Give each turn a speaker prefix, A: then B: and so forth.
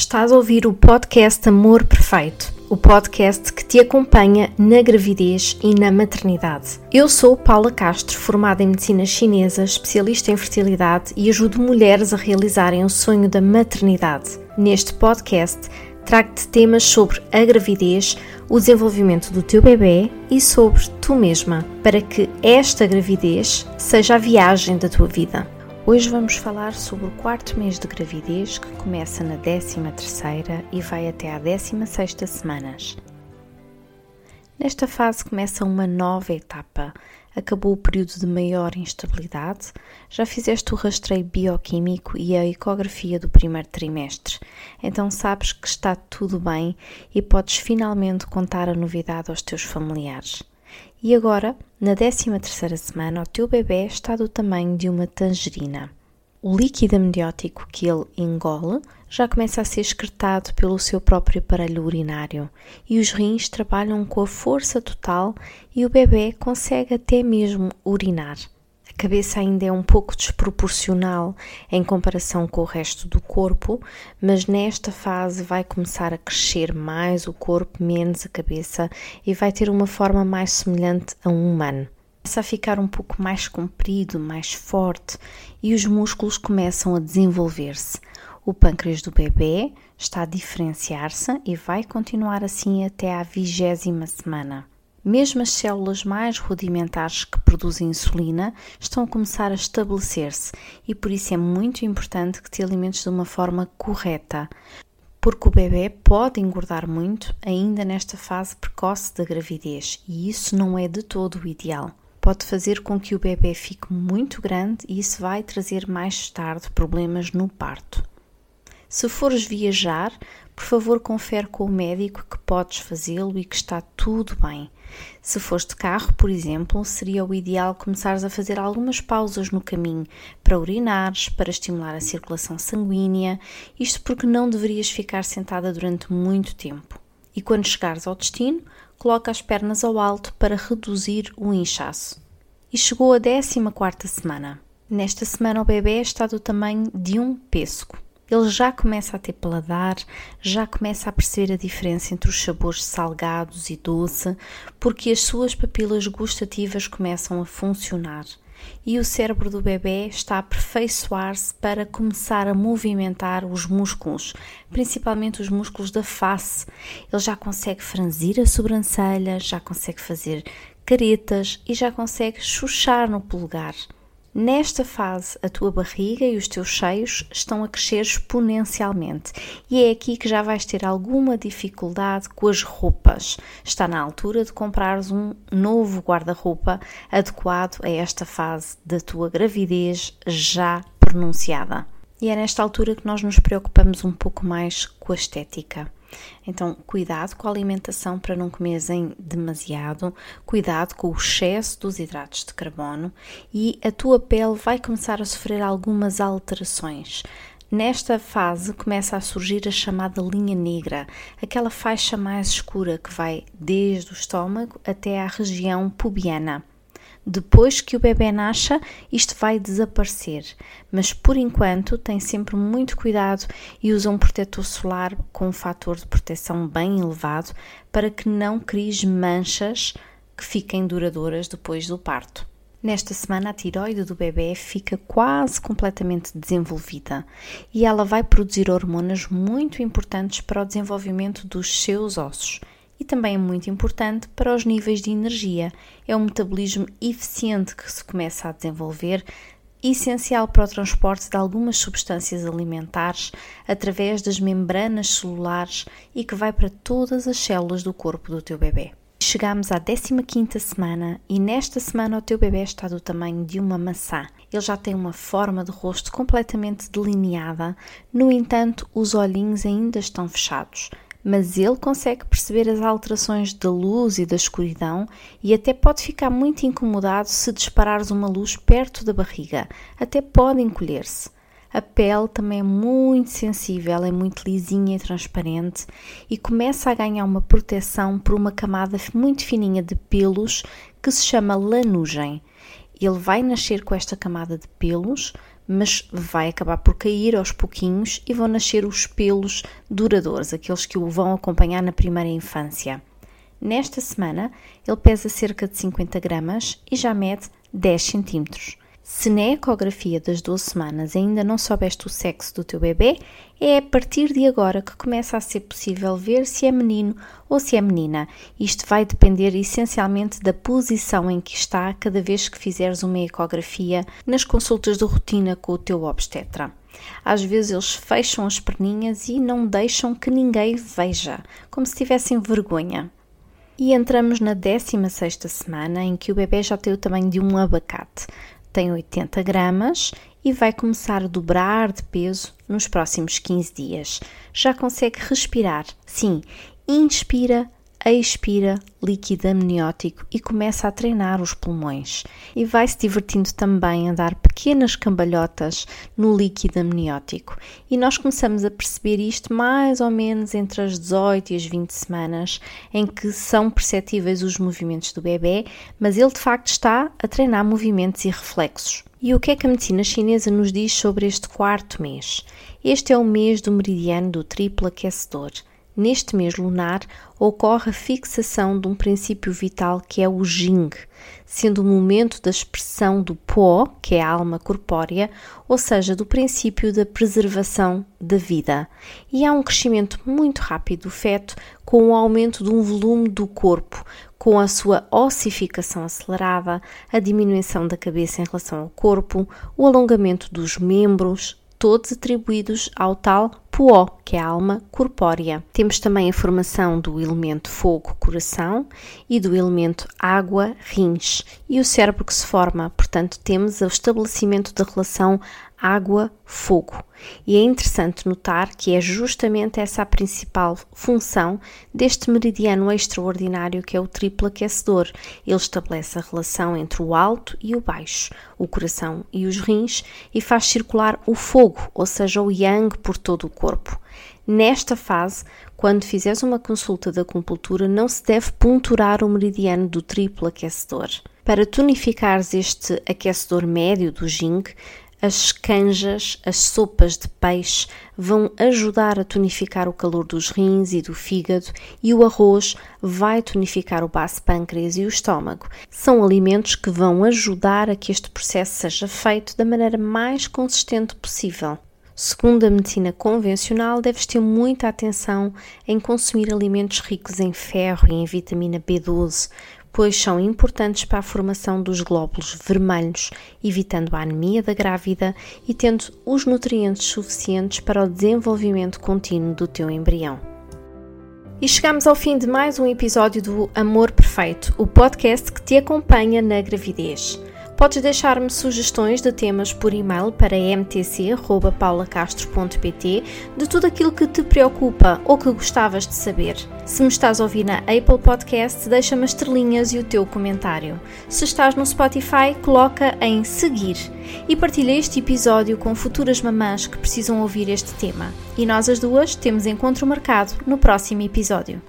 A: Estás a ouvir o podcast Amor Perfeito, o podcast que te acompanha na gravidez e na maternidade. Eu sou Paula Castro, formada em medicina chinesa, especialista em fertilidade e ajudo mulheres a realizarem o sonho da maternidade. Neste podcast, trago-te temas sobre a gravidez, o desenvolvimento do teu bebê e sobre tu mesma, para que esta gravidez seja a viagem da tua vida. Hoje vamos falar sobre o quarto mês de gravidez que começa na 13 terceira e vai até à 16 sexta semanas. Nesta fase começa uma nova etapa. Acabou o período de maior instabilidade, já fizeste o rastreio bioquímico e a ecografia do primeiro trimestre, então sabes que está tudo bem e podes finalmente contar a novidade aos teus familiares. E agora, na 13 terceira semana, o teu bebê está do tamanho de uma tangerina. O líquido amniótico que ele engole já começa a ser excretado pelo seu próprio aparelho urinário e os rins trabalham com a força total e o bebê consegue até mesmo urinar cabeça ainda é um pouco desproporcional em comparação com o resto do corpo, mas nesta fase vai começar a crescer mais o corpo, menos a cabeça e vai ter uma forma mais semelhante a um humano. Começa a ficar um pouco mais comprido, mais forte e os músculos começam a desenvolver-se. O pâncreas do bebê está a diferenciar-se e vai continuar assim até à vigésima semana. Mesmo as células mais rudimentares que produzem insulina estão a começar a estabelecer-se e por isso é muito importante que te alimentes de uma forma correta, porque o bebê pode engordar muito ainda nesta fase precoce da gravidez e isso não é de todo o ideal. Pode fazer com que o bebê fique muito grande e isso vai trazer mais tarde problemas no parto. Se fores viajar, por favor, confere com o médico que podes fazê-lo e que está tudo bem. Se fores de carro, por exemplo, seria o ideal começares a fazer algumas pausas no caminho para urinares, para estimular a circulação sanguínea, isto porque não deverias ficar sentada durante muito tempo. E quando chegares ao destino, coloca as pernas ao alto para reduzir o inchaço. E chegou a 14 semana. Nesta semana o bebê está do tamanho de um pêssego ele já começa a ter paladar, já começa a perceber a diferença entre os sabores salgados e doce, porque as suas papilas gustativas começam a funcionar e o cérebro do bebê está a aperfeiçoar-se para começar a movimentar os músculos, principalmente os músculos da face. Ele já consegue franzir a sobrancelha, já consegue fazer caretas e já consegue chuchar no polegar. Nesta fase, a tua barriga e os teus seios estão a crescer exponencialmente e é aqui que já vais ter alguma dificuldade com as roupas. Está na altura de comprares um novo guarda-roupa adequado a esta fase da tua gravidez já pronunciada. E é nesta altura que nós nos preocupamos um pouco mais com a estética. Então, cuidado com a alimentação para não comeres em demasiado, cuidado com o excesso dos hidratos de carbono e a tua pele vai começar a sofrer algumas alterações. Nesta fase começa a surgir a chamada linha negra, aquela faixa mais escura que vai desde o estômago até à região pubiana. Depois que o bebê nasça, isto vai desaparecer, mas por enquanto tem sempre muito cuidado e usa um protetor solar com um fator de proteção bem elevado para que não crie manchas que fiquem duradouras depois do parto. Nesta semana, a tiroide do bebê fica quase completamente desenvolvida e ela vai produzir hormonas muito importantes para o desenvolvimento dos seus ossos e também é muito importante para os níveis de energia. É um metabolismo eficiente que se começa a desenvolver, essencial para o transporte de algumas substâncias alimentares através das membranas celulares e que vai para todas as células do corpo do teu bebê. Chegamos à 15ª semana e nesta semana o teu bebê está do tamanho de uma maçã. Ele já tem uma forma de rosto completamente delineada, no entanto, os olhinhos ainda estão fechados mas ele consegue perceber as alterações da luz e da escuridão e até pode ficar muito incomodado se disparares uma luz perto da barriga, até pode encolher-se. A pele também é muito sensível, é muito lisinha e transparente e começa a ganhar uma proteção por uma camada muito fininha de pelos que se chama lanugem. Ele vai nascer com esta camada de pelos, mas vai acabar por cair aos pouquinhos e vão nascer os pelos duradouros, aqueles que o vão acompanhar na primeira infância. Nesta semana, ele pesa cerca de 50 gramas e já mede 10 centímetros. Se na ecografia das 12 semanas ainda não soubeste o sexo do teu bebê, é a partir de agora que começa a ser possível ver se é menino ou se é menina. Isto vai depender essencialmente da posição em que está cada vez que fizeres uma ecografia nas consultas de rotina com o teu obstetra. Às vezes eles fecham as perninhas e não deixam que ninguém veja, como se tivessem vergonha. E entramos na 16 semana em que o bebê já tem o tamanho de um abacate tem 80 gramas e vai começar a dobrar de peso nos próximos 15 dias. Já consegue respirar. Sim, inspira expira líquido amniótico e começa a treinar os pulmões. E vai se divertindo também a dar pequenas cambalhotas no líquido amniótico. E nós começamos a perceber isto mais ou menos entre as 18 e as 20 semanas, em que são perceptíveis os movimentos do bebê, mas ele de facto está a treinar movimentos e reflexos. E o que é que a medicina chinesa nos diz sobre este quarto mês? Este é o mês do meridiano do triplo aquecedor. Neste mês lunar ocorre a fixação de um princípio vital que é o Jing, sendo o momento da expressão do Po, que é a alma corpórea, ou seja, do princípio da preservação da vida. E há um crescimento muito rápido do feto com o aumento de um volume do corpo, com a sua ossificação acelerada, a diminuição da cabeça em relação ao corpo, o alongamento dos membros, todos atribuídos ao tal Puó, que é a alma corpórea. Temos também a formação do elemento fogo, coração, e do elemento água, rins, e o cérebro que se forma. Portanto, temos o estabelecimento da relação água-fogo. E é interessante notar que é justamente essa a principal função deste meridiano extraordinário que é o triplo aquecedor. Ele estabelece a relação entre o alto e o baixo, o coração e os rins e faz circular o fogo, ou seja, o yang por todo o corpo. Nesta fase, quando fizeres uma consulta da acupuntura, não se deve ponturar o meridiano do triplo aquecedor. Para tonificares este aquecedor médio do Jing, as canjas, as sopas de peixe vão ajudar a tonificar o calor dos rins e do fígado e o arroz vai tonificar o baço pâncreas e o estômago. São alimentos que vão ajudar a que este processo seja feito da maneira mais consistente possível. Segundo a medicina convencional, deves ter muita atenção em consumir alimentos ricos em ferro e em vitamina B12, pois são importantes para a formação dos glóbulos vermelhos, evitando a anemia da grávida e tendo os nutrientes suficientes para o desenvolvimento contínuo do teu embrião. E chegamos ao fim de mais um episódio do Amor Perfeito, o podcast que te acompanha na gravidez. Podes deixar-me sugestões de temas por e-mail para mtc.paulacastro.pt de tudo aquilo que te preocupa ou que gostavas de saber. Se me estás a ouvir na Apple Podcast, deixa-me as estrelinhas e o teu comentário. Se estás no Spotify, coloca em seguir e partilha este episódio com futuras mamãs que precisam ouvir este tema. E nós as duas temos encontro marcado no próximo episódio.